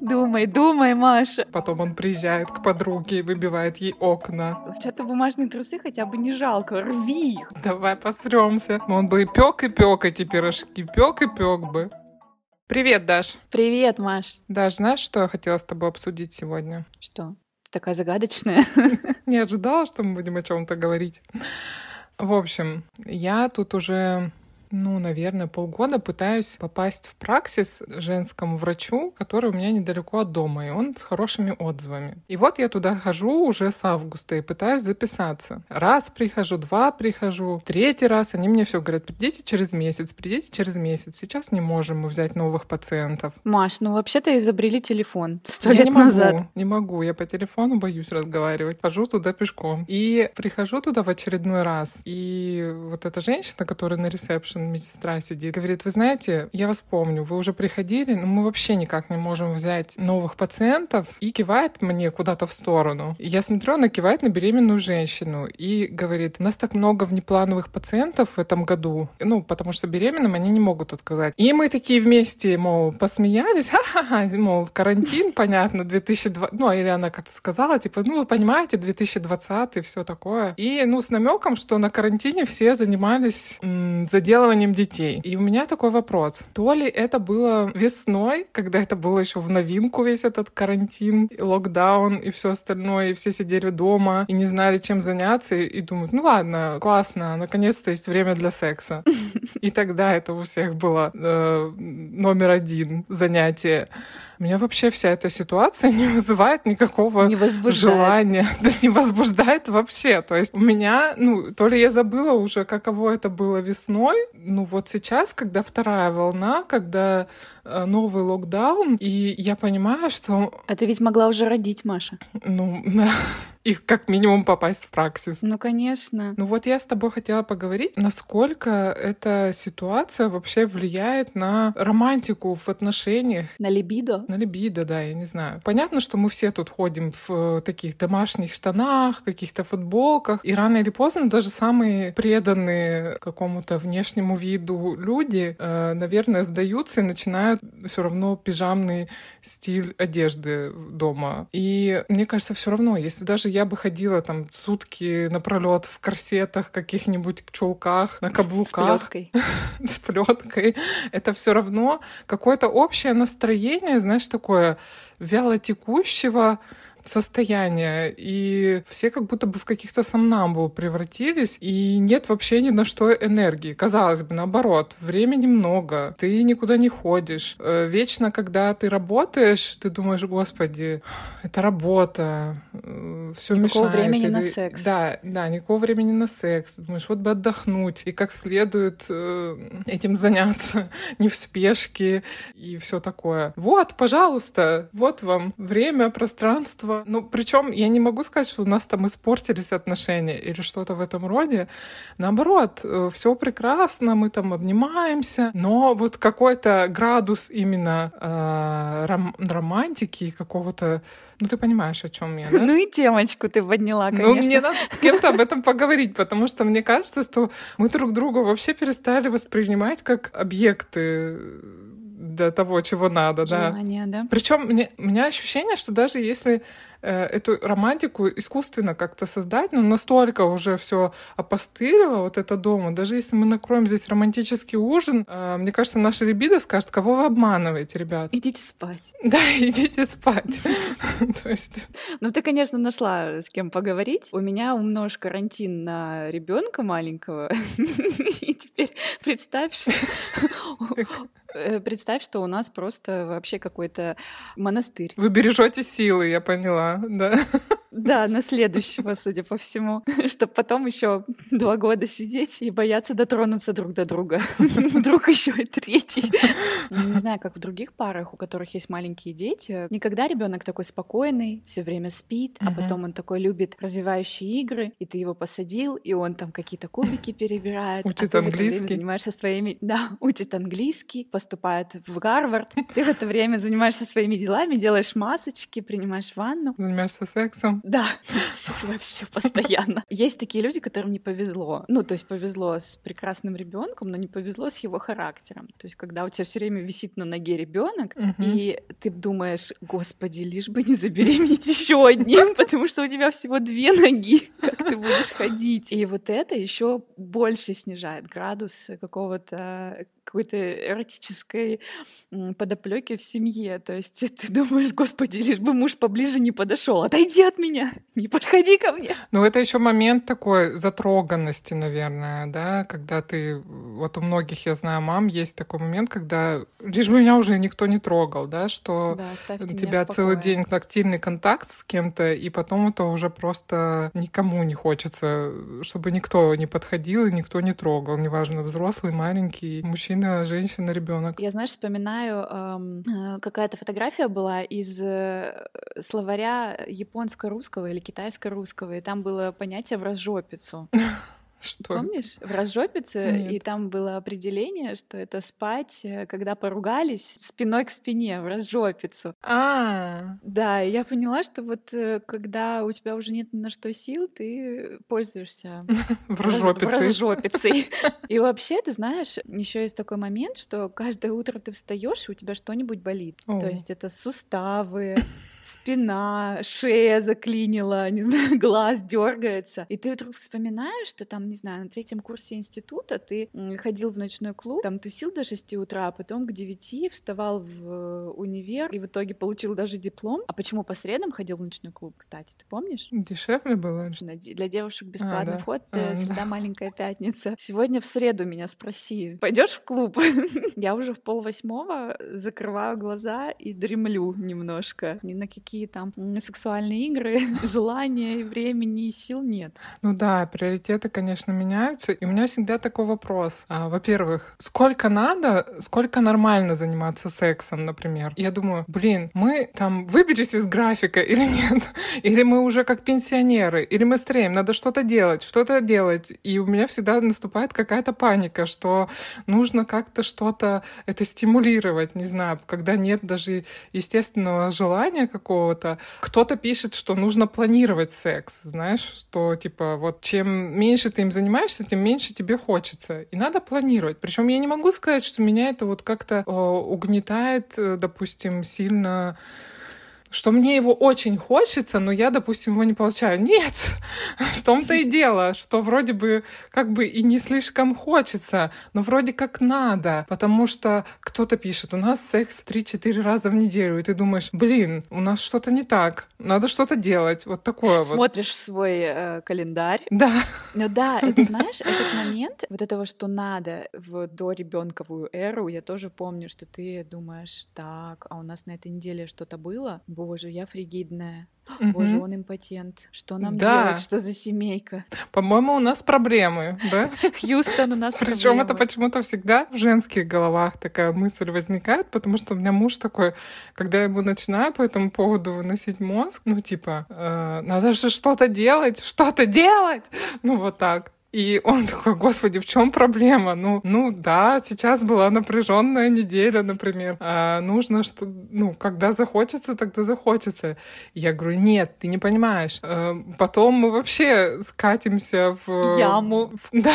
Думай, думай, Маша. Потом он приезжает к подруге и выбивает ей окна. Хлопчатобумажные трусы хотя бы не жалко, рви их. Давай посремся. Он бы и пек, и пек эти пирожки. Пек и пек бы. Привет, Даш. Привет, Маш. Даш, знаешь, что я хотела с тобой обсудить сегодня? Что? Такая загадочная. Не ожидала, что мы будем о чем-то говорить. В общем, я тут уже ну, наверное, полгода пытаюсь попасть в праксис женскому врачу, который у меня недалеко от дома, и он с хорошими отзывами. И вот я туда хожу уже с августа и пытаюсь записаться. Раз прихожу, два прихожу, третий раз они мне все говорят, придите через месяц, придите через месяц. Сейчас не можем мы взять новых пациентов. Маш, ну вообще-то изобрели телефон сто я лет не могу, назад. Не могу, я по телефону боюсь разговаривать. Хожу туда пешком. И прихожу туда в очередной раз. И вот эта женщина, которая на ресепшн медсестра сидит, говорит, вы знаете, я вас помню, вы уже приходили, но мы вообще никак не можем взять новых пациентов. И кивает мне куда-то в сторону. Я смотрю, она кивает на беременную женщину и говорит, у нас так много внеплановых пациентов в этом году, ну, потому что беременным они не могут отказать. И мы такие вместе, мол, посмеялись, ха-ха-ха, мол, карантин, понятно, 2020, ну, или она как-то сказала, типа, ну, вы понимаете, 2020 и все такое. И, ну, с намеком, что на карантине все занимались м, заделыванием детей. И у меня такой вопрос. То ли это было весной, когда это было еще в новинку весь этот карантин, и локдаун и все остальное, и все сидели дома и не знали, чем заняться, и, и думают, ну ладно, классно, наконец-то есть время для секса. И тогда это у всех было э, номер один занятие. Меня вообще вся эта ситуация не вызывает никакого Не возбуждает. желания, да не возбуждает вообще. То есть у меня, ну, то ли я забыла уже, каково это было весной, ну вот сейчас, когда вторая волна, когда новый локдаун, и я понимаю, что, А ты ведь могла уже родить, Маша. ну, их как минимум попасть в праксис. Ну, конечно. Ну вот я с тобой хотела поговорить, насколько эта ситуация вообще влияет на романтику в отношениях, На либидо? на либидо, да, я не знаю. Понятно, что мы все тут ходим в э, таких домашних штанах, каких-то футболках, и рано или поздно даже самые преданные какому-то внешнему виду люди, э, наверное, сдаются и начинают все равно пижамный стиль одежды дома. И мне кажется, все равно, если даже я бы ходила там сутки напролет в корсетах, каких-нибудь чулках, на С каблуках, плеткой. с плеткой, это все равно какое-то общее настроение, знаешь, такое вялотекущего состояния, и все как будто бы в каких-то сомнамбул превратились, и нет вообще ни на что энергии. Казалось бы, наоборот, времени много, ты никуда не ходишь. Э, Вечно, когда ты работаешь, ты думаешь, господи, это работа, все Никакого мешает. времени на Или- секс. Да, да, никакого времени на секс. Ты думаешь, вот бы отдохнуть и как следует э, этим заняться, не в спешке и все такое. Вот, пожалуйста, вот вам время, пространство. Ну, причем я не могу сказать, что у нас там испортились отношения или что-то в этом роде. Наоборот, все прекрасно, мы там обнимаемся, но вот какой-то градус именно э, ром- романтики и какого-то, ну ты понимаешь, о чем я, да? Ну и темочку ты подняла, конечно. Ну, мне надо с кем-то об этом поговорить, потому что мне кажется, что мы друг друга вообще перестали воспринимать как объекты для того, чего надо, да. Желание, да? Причем мне, у меня ощущение, что даже если э, эту романтику искусственно как-то создать, но настолько уже все опостылило вот это дома, даже если мы накроем здесь романтический ужин, э, мне кажется, наша либидо скажет, кого вы обманываете, ребят. Идите спать. Да, идите спать. То есть Ну, ты, конечно, нашла с кем поговорить. У меня умножь карантин на ребенка маленького. И теперь представь, что... э, Представь, что у нас просто вообще какой-то монастырь. вы бережете силы, я поняла, да. Да, на следующего, судя по всему. Чтобы потом еще два года сидеть и бояться дотронуться друг до друга. Вдруг еще и третий. Не знаю, как в других парах, у которых есть маленькие дети. Никогда ребенок такой спокойный, все время спит, а потом он такой любит развивающие игры, и ты его посадил, и он там какие-то кубики перебирает. а Учит время английский. занимаешься своими... Да, учит английский, по поступает в Гарвард. Ты в это время занимаешься своими делами, делаешь масочки, принимаешь ванну. Занимаешься сексом. Да, вообще постоянно. Есть такие люди, которым не повезло. Ну, то есть повезло с прекрасным ребенком, но не повезло с его характером. То есть когда у тебя все время висит на ноге ребенок, и ты думаешь, господи, лишь бы не забеременеть еще одним, потому что у тебя всего две ноги, как ты будешь ходить. И вот это еще больше снижает градус какого-то какой-то эротической подоплеки в семье. То есть ты думаешь, господи, лишь бы муж поближе не подошел, отойди от меня, не подходи ко мне. Ну, это еще момент такой затроганности, наверное, да, когда ты, вот у многих, я знаю, мам, есть такой момент, когда лишь бы меня уже никто не трогал, да, что да, у тебя целый день тактильный контакт с кем-то, и потом это уже просто никому не хочется, чтобы никто не подходил и никто не трогал, неважно, взрослый, маленький, мужчина мужчина, женщина, ребенок. Я, знаешь, вспоминаю, эм, какая-то фотография была из э, словаря японско-русского или китайско-русского, и там было понятие в разжопицу. Что? Помнишь? В разжопице, Нет. и там было определение, что это спать, э, когда поругались, спиной к спине, в разжопицу. А, Да, и я поняла, что вот э, когда у тебя уже нет на что сил, ты пользуешься в разжопицей. И вообще, ты знаешь, еще есть такой момент, что каждое утро ты встаешь, и у тебя что-нибудь болит. То есть это суставы, спина, шея заклинила, не знаю, глаз дергается. И ты вдруг вспоминаешь, что там, не знаю, на третьем курсе института ты ходил в ночной клуб, там тусил до 6 утра, а потом к 9 вставал в э, универ и в итоге получил даже диплом. А почему по средам ходил в ночной клуб, кстати, ты помнишь? Дешевле было? Для девушек бесплатный а, да. вход, э, а, среда да. маленькая пятница. Сегодня в среду меня спроси, пойдешь в клуб? Я уже в пол восьмого закрываю глаза и дремлю немножко. Ни на какие там сексуальные игры, желания, времени и сил нет. Ну да, приоритеты, конечно, меняются. И у меня всегда такой вопрос. А, во-первых, сколько надо, сколько нормально заниматься сексом, например? Я думаю, блин, мы там выберись из графика или нет? Или мы уже как пенсионеры? Или мы стареем? Надо что-то делать, что-то делать. И у меня всегда наступает какая-то паника, что нужно как-то что-то это стимулировать, не знаю, когда нет даже естественного желания какого-то. Кто-то пишет, что нужно планировать секс, знаешь, что типа вот чем меньше ты им занимаешься, тем меньше тебе хочется. И надо планировать. Причем я не могу сказать, что меня это вот как-то угнетает, э, допустим, сильно что мне его очень хочется, но я, допустим, его не получаю. Нет, в том-то и дело, что вроде бы как бы и не слишком хочется, но вроде как надо, потому что кто-то пишет, у нас секс 3-4 раза в неделю, и ты думаешь, блин, у нас что-то не так, надо что-то делать, вот такое вот. Смотришь свой э, календарь. Да. Ну да, это знаешь, этот момент вот этого, что надо в до ребенковую эру, я тоже помню, что ты думаешь, так, а у нас на этой неделе что-то было, боже, я фригидная, Угу. Боже, он импотент. Что нам да. делать? Что за семейка? По-моему, у нас проблемы, да? Хьюстон, у нас Причем это почему-то всегда в женских головах такая мысль возникает, потому что у меня муж такой, когда я ему начинаю по этому поводу выносить мозг, ну типа, э, надо же что-то делать, что-то делать, ну вот так. И он такой, господи, в чем проблема? Ну, ну да, сейчас была напряженная неделя, например. А нужно, что, ну, когда захочется, тогда захочется. я говорю, нет, ты не понимаешь. А потом мы вообще скатимся в... Яму. В... Да.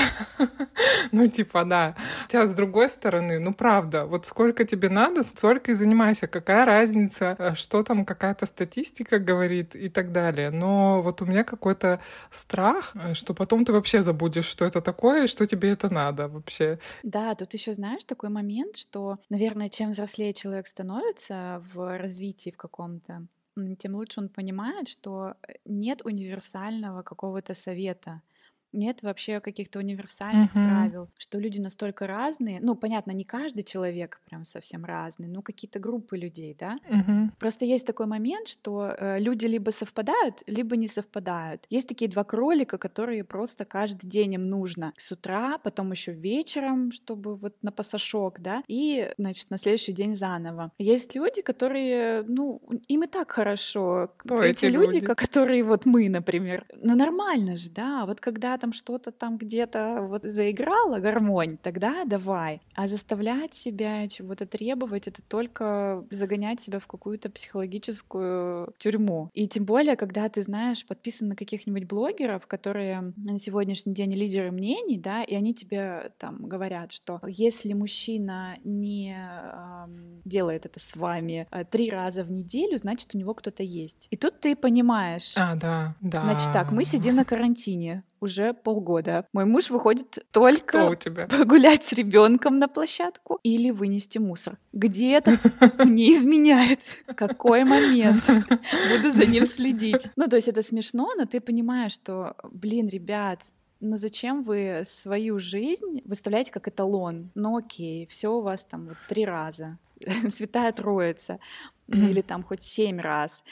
ну, типа, да. Хотя, с другой стороны, ну, правда, вот сколько тебе надо, столько и занимайся. Какая разница, а что там какая-то статистика говорит и так далее. Но вот у меня какой-то страх, что потом ты вообще забудешь будешь, что это такое и что тебе это надо вообще. Да, тут еще знаешь такой момент, что, наверное, чем взрослее человек становится в развитии в каком-то, тем лучше он понимает, что нет универсального какого-то совета нет вообще каких-то универсальных uh-huh. правил, что люди настолько разные. Ну, понятно, не каждый человек прям совсем разный, но какие-то группы людей, да. Uh-huh. Просто есть такой момент, что э, люди либо совпадают, либо не совпадают. Есть такие два кролика, которые просто каждый день им нужно с утра, потом еще вечером, чтобы вот на пасашок, да, и, значит, на следующий день заново. Есть люди, которые, ну, им и так хорошо. Кто эти, эти люди, люди? которые вот мы, например. Ну, нормально же, да. Вот когда там что-то там где-то вот заиграла гармонь, тогда давай. А заставлять себя чего-то требовать, это только загонять себя в какую-то психологическую тюрьму. И тем более, когда ты знаешь, подписан на каких-нибудь блогеров, которые на сегодняшний день лидеры мнений, да, и они тебе там говорят, что если мужчина не э, делает это с вами э, три раза в неделю, значит, у него кто-то есть. И тут ты понимаешь. А, да, да. Значит так, мы сидим на карантине уже полгода. Мой муж выходит только Кто у тебя? погулять с ребенком на площадку или вынести мусор. Где это не изменяет? Какой момент? Буду за ним следить. Ну, то есть это смешно, но ты понимаешь, что, блин, ребят, ну зачем вы свою жизнь выставляете как эталон? Ну окей, все у вас там вот три раза. Святая Троица. Или там хоть семь раз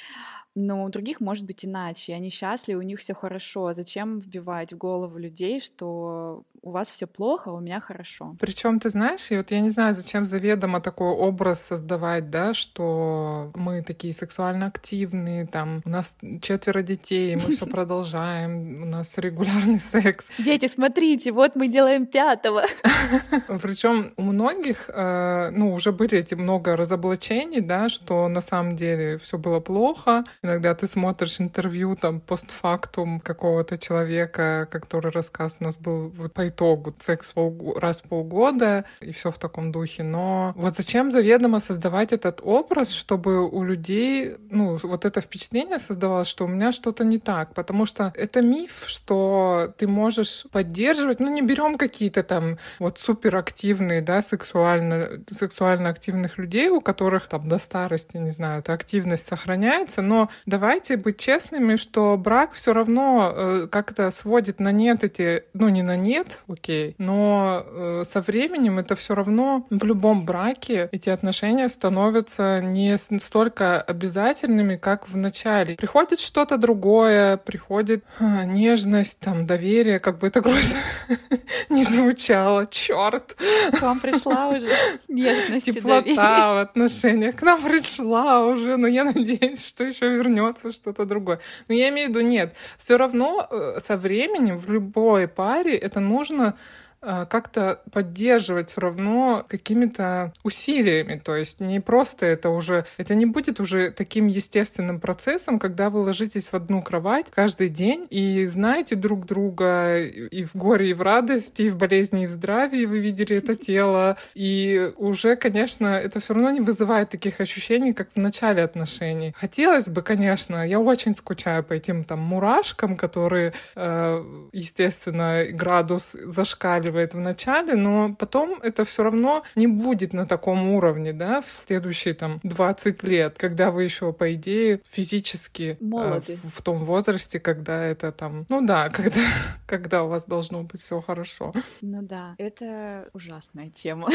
но у других может быть иначе. Они счастливы, у них все хорошо. Зачем вбивать в голову людей, что у вас все плохо, а у меня хорошо? Причем ты знаешь, и вот я не знаю, зачем заведомо такой образ создавать, да, что мы такие сексуально активные, там у нас четверо детей, мы все продолжаем, у нас регулярный секс. Дети, смотрите, вот мы делаем пятого. Причем у многих, э, ну, уже были эти много разоблачений, да, что на самом деле все было плохо, Иногда ты смотришь интервью там постфактум какого-то человека, который рассказ у нас был вот по итогу секс раз в полгода и все в таком духе. Но вот зачем заведомо создавать этот образ, чтобы у людей, ну, вот это впечатление создавалось, что у меня что-то не так, потому что это миф, что ты можешь поддерживать, ну, не берем какие-то там вот суперактивные, да, сексуально, сексуально активных людей, у которых там до старости, не знаю, эта активность сохраняется, но давайте быть честными, что брак все равно э, как-то сводит на нет эти, ну не на нет, окей, но э, со временем это все равно в любом браке эти отношения становятся не столько обязательными, как в начале. Приходит что-то другое, приходит а, нежность, там доверие, как бы это грустно не звучало, черт. К вам пришла уже нежность Теплота в отношениях к нам пришла уже, но я надеюсь, что еще вернется что-то другое. Но я имею в виду, нет, все равно э, со временем в любой паре это нужно как-то поддерживать все равно какими-то усилиями. То есть не просто это уже, это не будет уже таким естественным процессом, когда вы ложитесь в одну кровать каждый день и знаете друг друга и в горе, и в радости, и в болезни, и в здравии вы видели это тело. И уже, конечно, это все равно не вызывает таких ощущений, как в начале отношений. Хотелось бы, конечно, я очень скучаю по этим там мурашкам, которые, э, естественно, градус зашкаливает зашкаливает в начале, но потом это все равно не будет на таком уровне, да, в следующие там 20 лет, когда вы еще, по идее, физически Э, в, в том возрасте, когда это там, ну да, когда, когда у вас должно быть все хорошо. Ну да, это ужасная тема.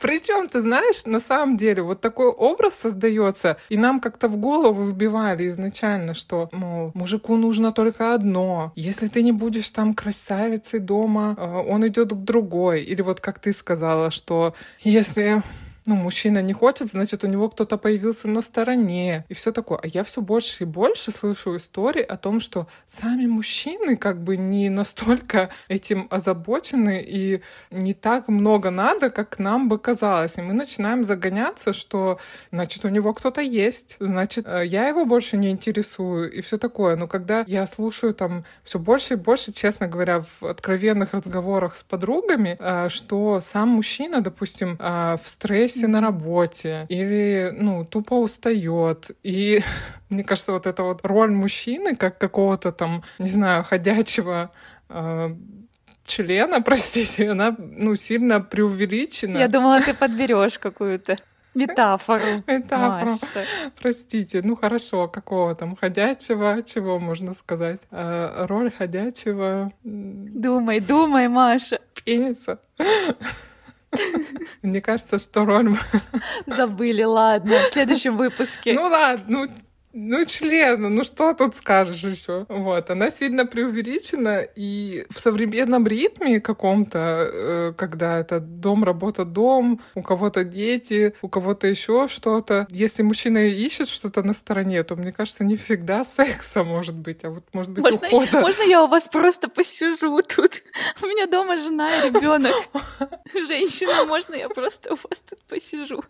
Причем, ты знаешь, на самом деле вот такой образ создается, и нам как-то в голову вбивали изначально, что, мол, мужику нужно только одно. Если ты не будешь там красавицей дома, э, он идет к другой. Или вот как ты сказала, что если ну, мужчина не хочет, значит, у него кто-то появился на стороне и все такое. А я все больше и больше слышу истории о том, что сами мужчины как бы не настолько этим озабочены и не так много надо, как нам бы казалось. И мы начинаем загоняться, что, значит, у него кто-то есть, значит, э, я его больше не интересую и все такое. Но когда я слушаю там все больше и больше, честно говоря, в откровенных разговорах с подругами, э, что сам мужчина, допустим, э, в стрессе стрессе на работе или, ну, тупо устает. И мне кажется, вот эта вот роль мужчины, как какого-то там, не знаю, ходячего э, члена, простите, она, ну, сильно преувеличена. Я думала, ты подберешь какую-то. Метафору. Метафору. Маша. Простите, ну хорошо, какого там ходячего, чего можно сказать? Э, роль ходячего... Думай, думай, Маша. Пениса. Мне кажется, что роль... Забыли, ладно, в следующем выпуске. Ну ладно, ну Ну, члена, ну что тут скажешь еще? Вот, она сильно преувеличена, и в современном ритме каком-то, э, когда это дом, работа, дом, у кого-то дети, у кого-то еще что-то, если мужчина ищет что-то на стороне, то, мне кажется, не всегда секса может быть, а вот может быть можно, ухода. Можно я у вас просто посижу тут? У меня дома жена и ребенок. Женщина, можно я просто у вас тут посижу?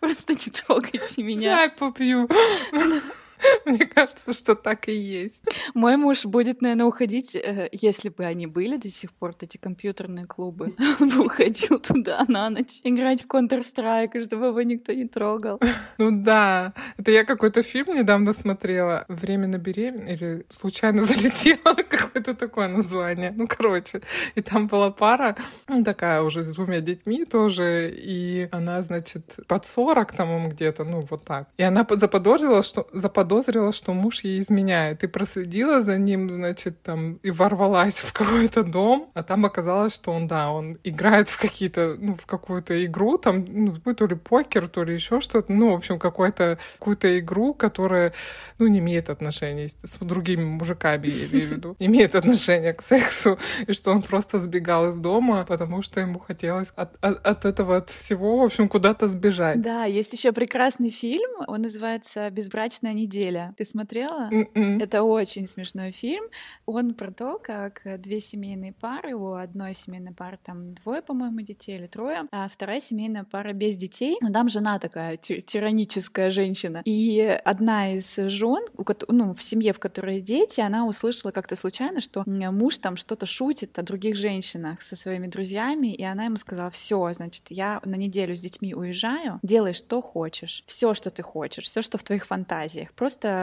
Просто не трогайте меня. Чай попью. Мне кажется, что так и есть. Мой муж будет, наверное, уходить, э, если бы они были до сих пор, эти компьютерные клубы. Он бы уходил туда на ночь играть в Counter-Strike, чтобы его никто не трогал. Ну да. Это я какой-то фильм недавно смотрела. «Время на беременность» или «Случайно залетела» какое-то такое название. Ну, короче. И там была пара, ну, такая уже с двумя детьми тоже, и она, значит, под 40 там где-то, ну, вот так. И она заподозрила, что заподозрила заподозрила, что муж ей изменяет. И проследила за ним, значит, там, и ворвалась в какой-то дом. А там оказалось, что он, да, он играет в какие-то, ну, в какую-то игру, там, ну, то ли покер, то ли еще что-то. Ну, в общем, какую-то какую-то игру, которая, ну, не имеет отношения с другими мужиками, я имею в виду. Имеет отношение к сексу. И что он просто сбегал из дома, потому что ему хотелось от, от, от этого, от всего, в общем, куда-то сбежать. Да, есть еще прекрасный фильм, он называется «Безбрачная неделя» Ты смотрела? Mm-mm. М-м. Это очень смешной фильм. Он про то, как две семейные пары, у одной семейной пары там двое, по-моему, детей или трое, а вторая семейная пара без детей. Но там жена такая тираническая женщина. И одна из жен, ну, в семье, в которой дети, она услышала как-то случайно, что муж там что-то шутит о других женщинах со своими друзьями, и она ему сказала, все, значит, я на неделю с детьми уезжаю, делай что хочешь, все, что ты хочешь, все, что в твоих фантазиях просто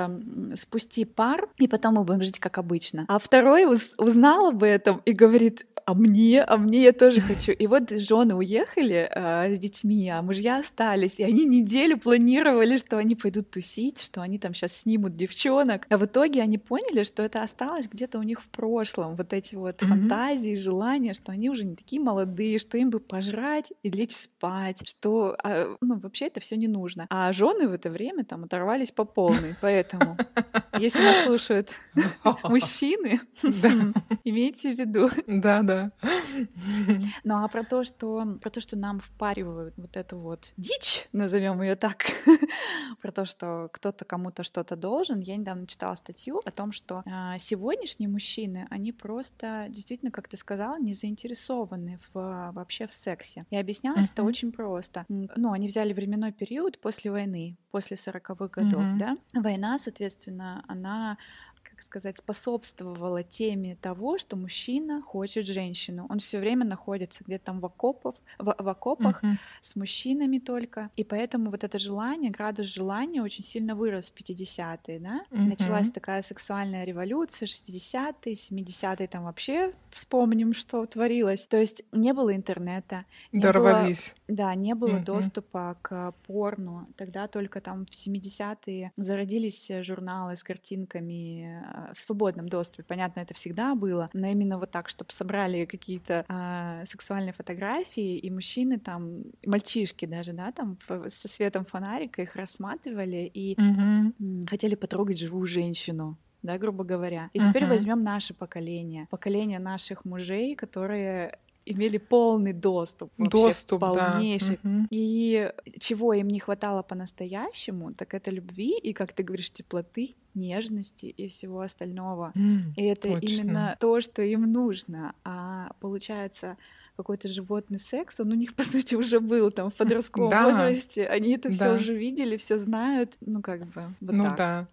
спусти пар, и потом мы будем жить как обычно. А второй уз узнал об этом и говорит, а мне, а мне я тоже хочу. И вот жены уехали э, с детьми, а мужья остались, и они неделю планировали, что они пойдут тусить, что они там сейчас снимут девчонок. А в итоге они поняли, что это осталось где-то у них в прошлом, вот эти вот mm-hmm. фантазии, желания, что они уже не такие молодые, что им бы пожрать и лечь спать, что, а, ну, вообще это все не нужно. А жены в это время там оторвались по полной мужчины, поэтому если нас слушают мужчины, имейте в виду. Да, да. Ну а про то, что про то, что нам впаривают вот эту вот дичь, назовем ее так, про то, что кто-то кому-то что-то должен, я недавно читала статью о том, что а, сегодняшние мужчины, они просто действительно, как ты сказала, не заинтересованы в, вообще в сексе. И объяснялось это очень просто. Ну, они взяли временной период после войны, после 40-х годов, да, Война, соответственно, она как сказать, способствовала теме того, что мужчина хочет женщину. Он все время находится где-то там в, окопах, в, в окопах uh-huh. с мужчинами только. И поэтому вот это желание, градус желания очень сильно вырос в 50-е, да? Uh-huh. Началась такая сексуальная революция, 60-е, 70-е, там вообще вспомним, что творилось. То есть не было интернета. Не Дорвались. Было, да, не было uh-huh. доступа к порну. Тогда только там в 70-е зародились журналы с картинками в свободном доступе. Понятно, это всегда было, но именно вот так, чтобы собрали какие-то а, сексуальные фотографии, и мужчины там, мальчишки даже, да, там со светом фонарика их рассматривали и угу. хотели потрогать живую женщину да, грубо говоря. И uh-huh. теперь возьмем наше поколение, поколение наших мужей, которые имели полный доступ, доступ полнейший. Да. Угу. И чего им не хватало по-настоящему, так это любви и, как ты говоришь, теплоты, нежности и всего остального. Mm, и это точно. именно то, что им нужно. А получается какой-то животный секс, он у них, по сути, уже был там в подростковом да. возрасте. Они это да. все уже видели, все знают. Ну, как бы, вот Ну так. да.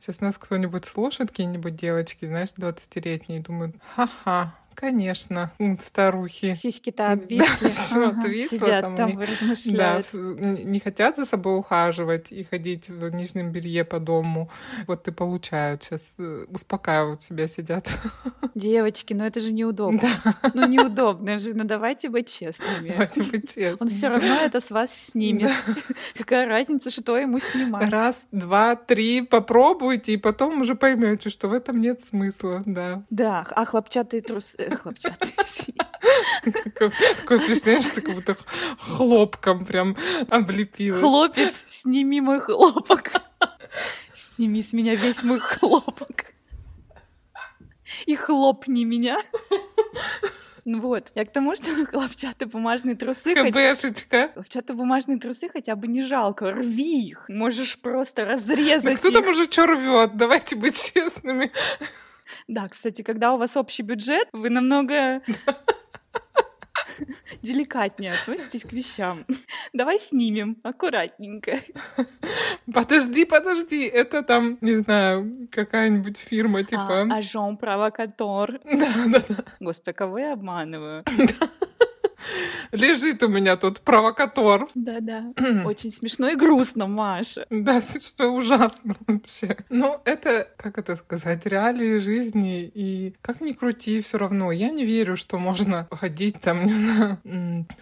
Сейчас нас кто-нибудь слушает, какие-нибудь девочки, знаешь, 20-летние, думают, ха-ха, Конечно, старухи. Сиськи-то обвисли. Да, ага. отвисло. Сидят там, там не, размышляют. Да, не хотят за собой ухаживать и ходить в нижнем белье по дому. Вот и получают сейчас, э, успокаивают себя, сидят. Девочки, ну это же неудобно. Да. Ну неудобно же, ну давайте быть честными. Давайте быть честными. Он все равно это с вас снимет. Да. Какая разница, что ему снимать? Раз, два, три, попробуйте, и потом уже поймете, что в этом нет смысла, да. Да, а хлопчатые трусы хлопчатый. Такое впечатление, что как будто хлопком прям облепила. Хлопец, сними мой хлопок. Сними с меня весь мой хлопок. И хлопни меня. Ну вот, я к тому, что хлопчатые бумажные трусы... КБшечка. Хлопчатые бумажные трусы хотя бы не жалко, рви их. Можешь просто разрезать Да кто их. там уже что рвет? Давайте быть честными. Да, кстати, когда у вас общий бюджет, вы намного деликатнее относитесь к вещам. Давай снимем аккуратненько. Подожди, подожди, это там, не знаю, какая-нибудь фирма, типа... А, Ажон провокатор. Да, да, да. Господи, кого я обманываю? Лежит у меня тут провокатор. Да-да. Очень смешно и грустно, Маша. Да, что ужасно вообще. Но это, как это сказать, реалии жизни. И как ни крути, все равно. Я не верю, что можно ходить там, не знаю,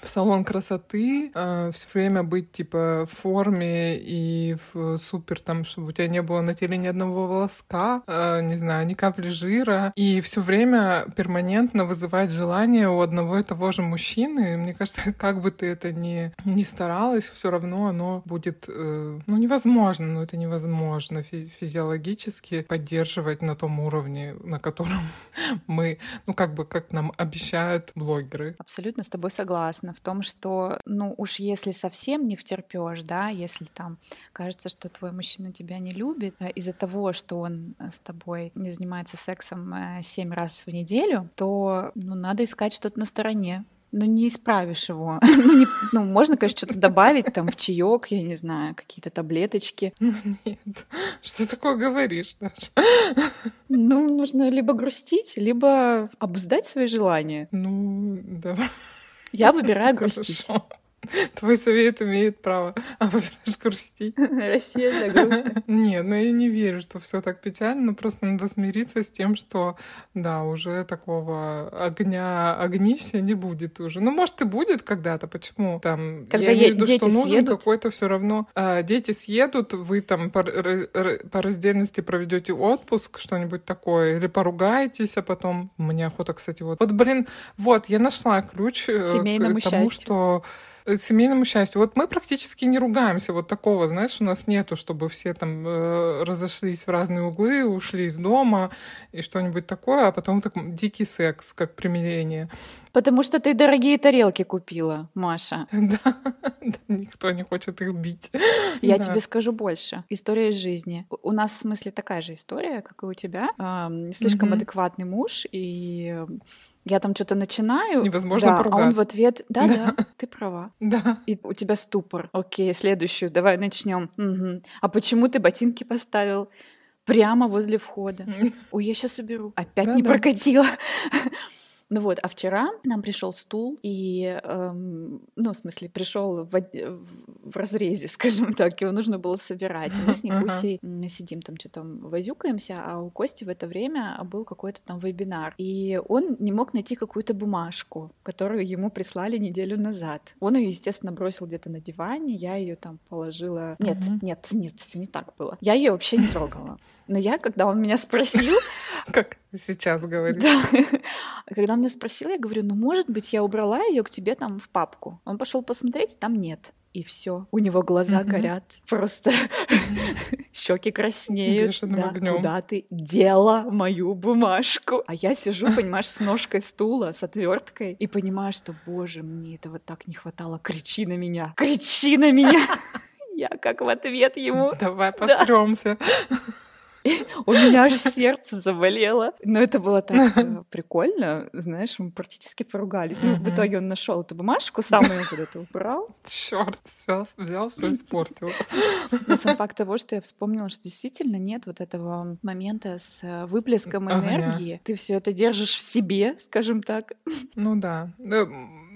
в салон красоты, все время быть типа в форме и в супер там, чтобы у тебя не было на теле ни одного волоска, э, не знаю, ни капли жира. И все время перманентно вызывать желание у одного и того же мужчины. Мне кажется, как бы ты это ни, ни старалась, все равно оно будет, э, ну, невозможно, но это невозможно фи- физиологически поддерживать на том уровне, на котором мы, ну, как бы, как нам обещают блогеры. Абсолютно с тобой согласна в том, что, ну уж если совсем не втерпешь, да, если там кажется, что твой мужчина тебя не любит э, из-за того, что он э, с тобой не занимается сексом э, семь раз в неделю, то ну, надо искать что-то на стороне. Ну, не исправишь его. ну, не- ну, можно, конечно, что-то добавить там в чаек, я не знаю, какие-то таблеточки. Ну, нет, что такое говоришь, Даша? Ну, нужно либо грустить, либо обуздать свои желания. Ну, давай. Я выбираю грустить. Хорошо. Твой совет имеет право, а выбираешь грустить. Россия для грустных. Не, ну я не верю, что все так печально. Просто надо смириться с тем, что да, уже такого огня, огнища не будет уже. Ну, может, и будет когда-то. Почему? Там, Когда я имею в виду, что нужен какой-то все равно. а, дети съедут, вы там по, по раздельности проведете отпуск, что-нибудь такое, или поругаетесь, а потом мне охота, кстати, вот. Вот, блин, вот, я нашла ключ э, Семейному к тому, счастью. что семейному счастью. Вот мы практически не ругаемся. Вот такого, знаешь, у нас нету, чтобы все там э, разошлись в разные углы, ушли из дома и что-нибудь такое, а потом так дикий секс, как примирение. Потому что ты дорогие тарелки купила, Маша. Да, да, никто не хочет их бить. Я тебе скажу больше. История из жизни. У- нас, в смысле, такая же история, как и у тебя. Слишком адекватный муж, и э, я там что-то начинаю. Невозможно да, а он поругаться. в ответ, да, да, ты права. Да. И у тебя ступор. Окей, следующую, давай начнем. А почему ты ботинки поставил прямо возле входа? Ой, я сейчас уберу. Опять не Да-да. прокатило. Ну вот, а вчера нам пришел стул, и, эм, ну, в смысле, пришел в, в разрезе, скажем так, его нужно было собирать. И Мы с. Никусей сидим там, что-то возюкаемся, а у Кости в это время был какой-то там вебинар. И он не мог найти какую-то бумажку, которую ему прислали неделю назад. Он ее, естественно, бросил где-то на диване, я ее там положила... Нет, нет, нет, все не так было. Я ее вообще не трогала. Но я, когда он меня спросил, Как сейчас говоришь. да. Когда он меня спросил, я говорю, ну, может быть, я убрала ее к тебе там в папку. Он пошел посмотреть, там нет. И все. У него глаза Мгм. горят. Просто щеки краснеют. Бешеным Да, огнём. Куда ты дела мою бумажку? А я сижу, понимаешь, с ножкой стула, с отверткой, и понимаю, что, боже, мне этого так не хватало. Кричи на меня! Кричи на меня! Я как в ответ ему. Давай посремся. У меня аж сердце заболело. Но это было так э, прикольно. Знаешь, мы практически поругались. Ну, в итоге он нашел эту бумажку, сам ее куда-то убрал. Черт, все, взял, все испортил. Но сам факт того, что я вспомнила, что действительно нет вот этого момента с э, выплеском энергии. Ты все это держишь в себе, скажем так. Ну да.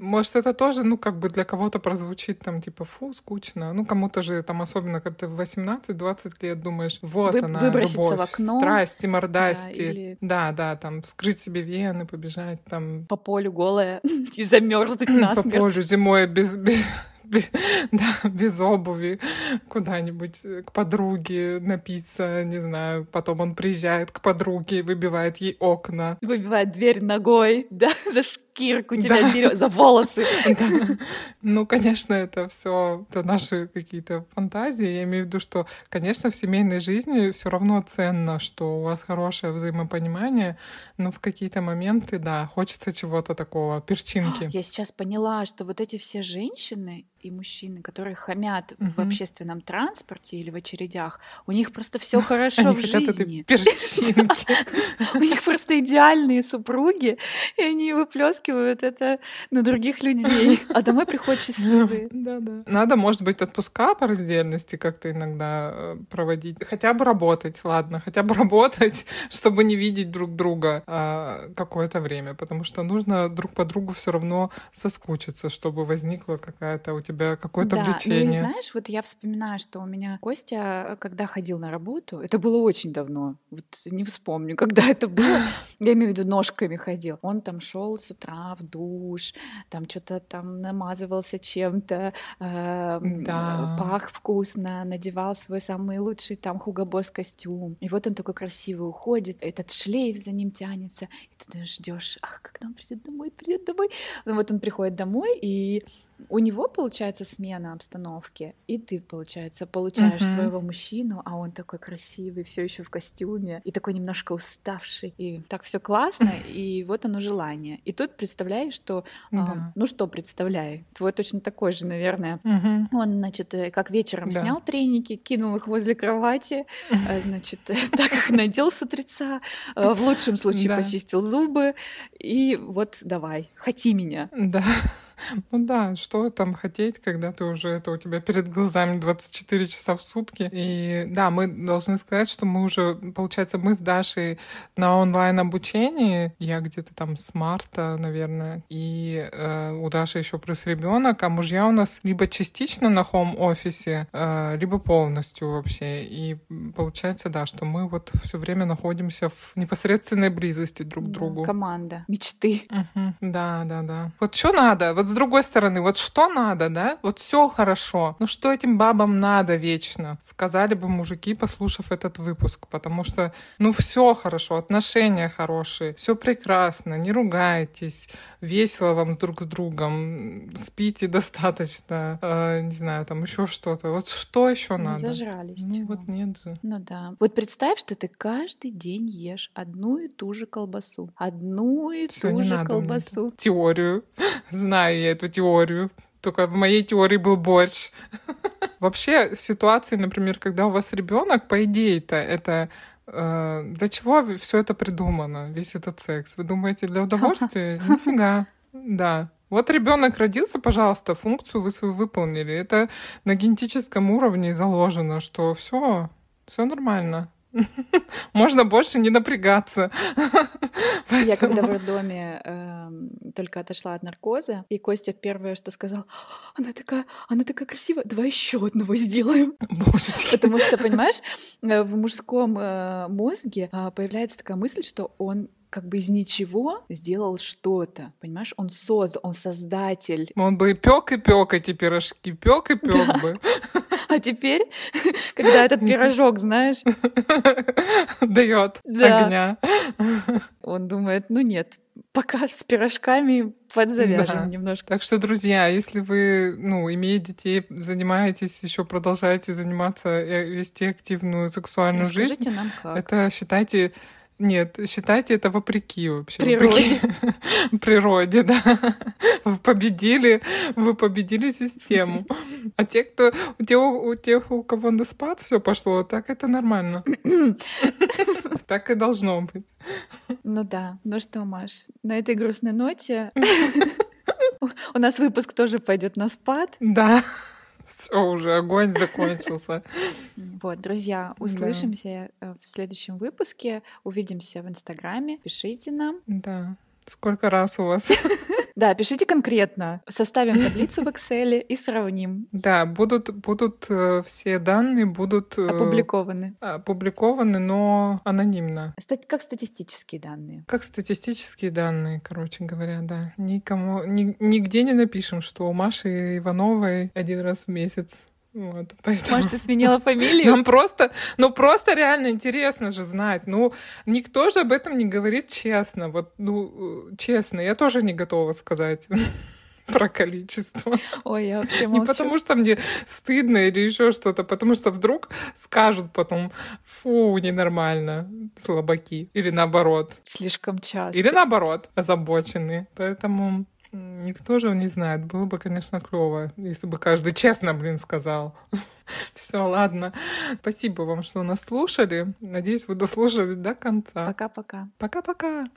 Может, это тоже, ну, как бы для кого-то прозвучит там, типа, фу, скучно. Ну, кому-то же там, особенно, когда ты в 18-20 лет думаешь, вот Вы- она, выброситься любовь, в окно. страсти, мордасти. Да, или- Да, да, там, вскрыть себе вены, побежать там По полю голая и замерзнуть по насмерть. полю зимой без, без, да, без обуви куда-нибудь к подруге напиться, не знаю. Потом он приезжает к подруге, выбивает ей окна. Выбивает дверь ногой, да, за кирку тебя да. берет за волосы. Да. Ну, конечно, это все это наши какие-то фантазии. Я имею в виду, что, конечно, в семейной жизни все равно ценно, что у вас хорошее взаимопонимание, но в какие-то моменты, да, хочется чего-то такого, перчинки. Я сейчас поняла, что вот эти все женщины и мужчины, которые хамят угу. в общественном транспорте или в очередях, у них просто все хорошо в жизни. У них просто идеальные супруги, и они выплескивают это на других людей. А домой приходят счастливые. Надо, может быть, отпуска по раздельности как-то иногда э, проводить. Хотя бы работать, ладно, хотя бы работать, чтобы не видеть друг друга а, какое-то время, потому что нужно друг по другу все равно соскучиться, чтобы возникла какая-то у тебя какое-то да, влечение. Ну и знаешь, вот я вспоминаю, что у меня Костя, когда ходил на работу, это было очень давно, вот не вспомню, когда это было, я имею в виду ножками ходил. Он там шел с утра в душ, там что-то там намазывался чем-то, э, да. пах вкусно, надевал свой самый лучший там Хуго Босс костюм. И вот он такой красивый уходит, этот шлейф за ним тянется, и ты ждешь, ах, когда он придет домой, придет домой. Ну вот он приходит домой, и у него получается смена обстановки, и ты, получается, получаешь uh-huh. своего мужчину, а он такой красивый, все еще в костюме, и такой немножко уставший, и так все классно, и вот оно желание. И тут представляешь, что, да. ну что представляй, твой точно такой же, наверное. Он, значит, э, как вечером да. снял треники, кинул их возле кровати, uh-huh. значит, так их надел с утреца, в лучшем случае почистил зубы, и вот давай, хоти меня. Да. Ну да, что там хотеть, когда ты уже это у тебя перед глазами 24 часа в сутки. И да, мы должны сказать, что мы уже, получается, мы с Дашей на онлайн-обучении. Я где-то там с марта, наверное. И э, у Даши еще плюс ребенок, а мужья у нас либо частично на хоум-офисе, э, либо полностью вообще. И получается, да, что мы вот все время находимся в непосредственной близости друг к другу. Команда мечты. Угу. Да, да, да. Вот что надо? Вот с другой стороны, вот что надо, да? Вот все хорошо. Ну что этим бабам надо вечно? Сказали бы мужики, послушав этот выпуск, потому что, ну все хорошо, отношения хорошие, все прекрасно, не ругайтесь, весело вам друг с другом, спите достаточно, э, не знаю, там еще что-то. Вот что еще ну, надо? Зажрались. Ну чего? вот нет же. Ну да. Вот представь, что ты каждый день ешь одну и ту же колбасу, одну и Всё, ту же колбасу. Теорию знаю я эту теорию. Только в моей теории был борщ. Вообще, в ситуации, например, когда у вас ребенок, по идее-то, это э, для чего все это придумано, весь этот секс? Вы думаете, для удовольствия? Нифига. Да. Вот ребенок родился, пожалуйста, функцию вы свою выполнили. Это на генетическом уровне заложено, что все, все нормально. Можно больше не напрягаться. Я когда в роддоме э, только отошла от наркоза, и Костя первое, что сказал, она такая, она такая красивая, давай еще одного сделаем. Божечки. Потому что, понимаешь, э, в мужском э, мозге э, появляется такая мысль, что он как бы из ничего сделал что-то, понимаешь? Он создал, он создатель. Он бы и пек и пек эти пирожки, пек и пек да. бы. А теперь, когда этот пирожок, знаешь, дает да. огня, он думает, ну нет, пока с пирожками подзавяжем да. немножко. Так что, друзья, если вы, ну, имеете детей, занимаетесь, еще продолжаете заниматься, вести активную сексуальную Расскажите жизнь, нам как. это считайте нет, считайте это вопреки вообще. Природе. Вопреки природе, да. Вы победили, вы победили систему. А те, кто, те, у тех, у кого на спад все пошло, так это нормально. Так и должно быть. Ну да. Ну что, Маш, на этой грустной ноте у нас выпуск тоже пойдет на спад. Да. Все, уже огонь закончился. Вот, друзья, услышимся. Э, в следующем выпуске. Увидимся в Инстаграме. Пишите нам. Да. Сколько раз у вас? Да, пишите конкретно. Составим таблицу в Excel и сравним. Да, будут, будут э, все данные будут э, Опубликованы. опубликованы, но анонимно. Стать- Как статистические данные. Как статистические данные, короче говоря, да. Никому, ни- нигде не напишем, что у Маши Ивановой один раз в месяц. Вот, поэтому... Может, ты сменила фамилию? Нам просто, ну просто реально интересно же знать. Ну, никто же об этом не говорит честно. Вот, ну, э, честно, я тоже не готова сказать про количество. Ой, я вообще Не молчу. потому что мне стыдно или еще что-то, потому что вдруг скажут потом, фу, ненормально, слабаки. Или наоборот. Слишком часто. Или наоборот, озабоченные. Поэтому никто же не знает. Было бы, конечно, клево, если бы каждый честно, блин, сказал. Все, ладно. Спасибо вам, что нас слушали. Надеюсь, вы дослушали до конца. Пока-пока. Пока-пока.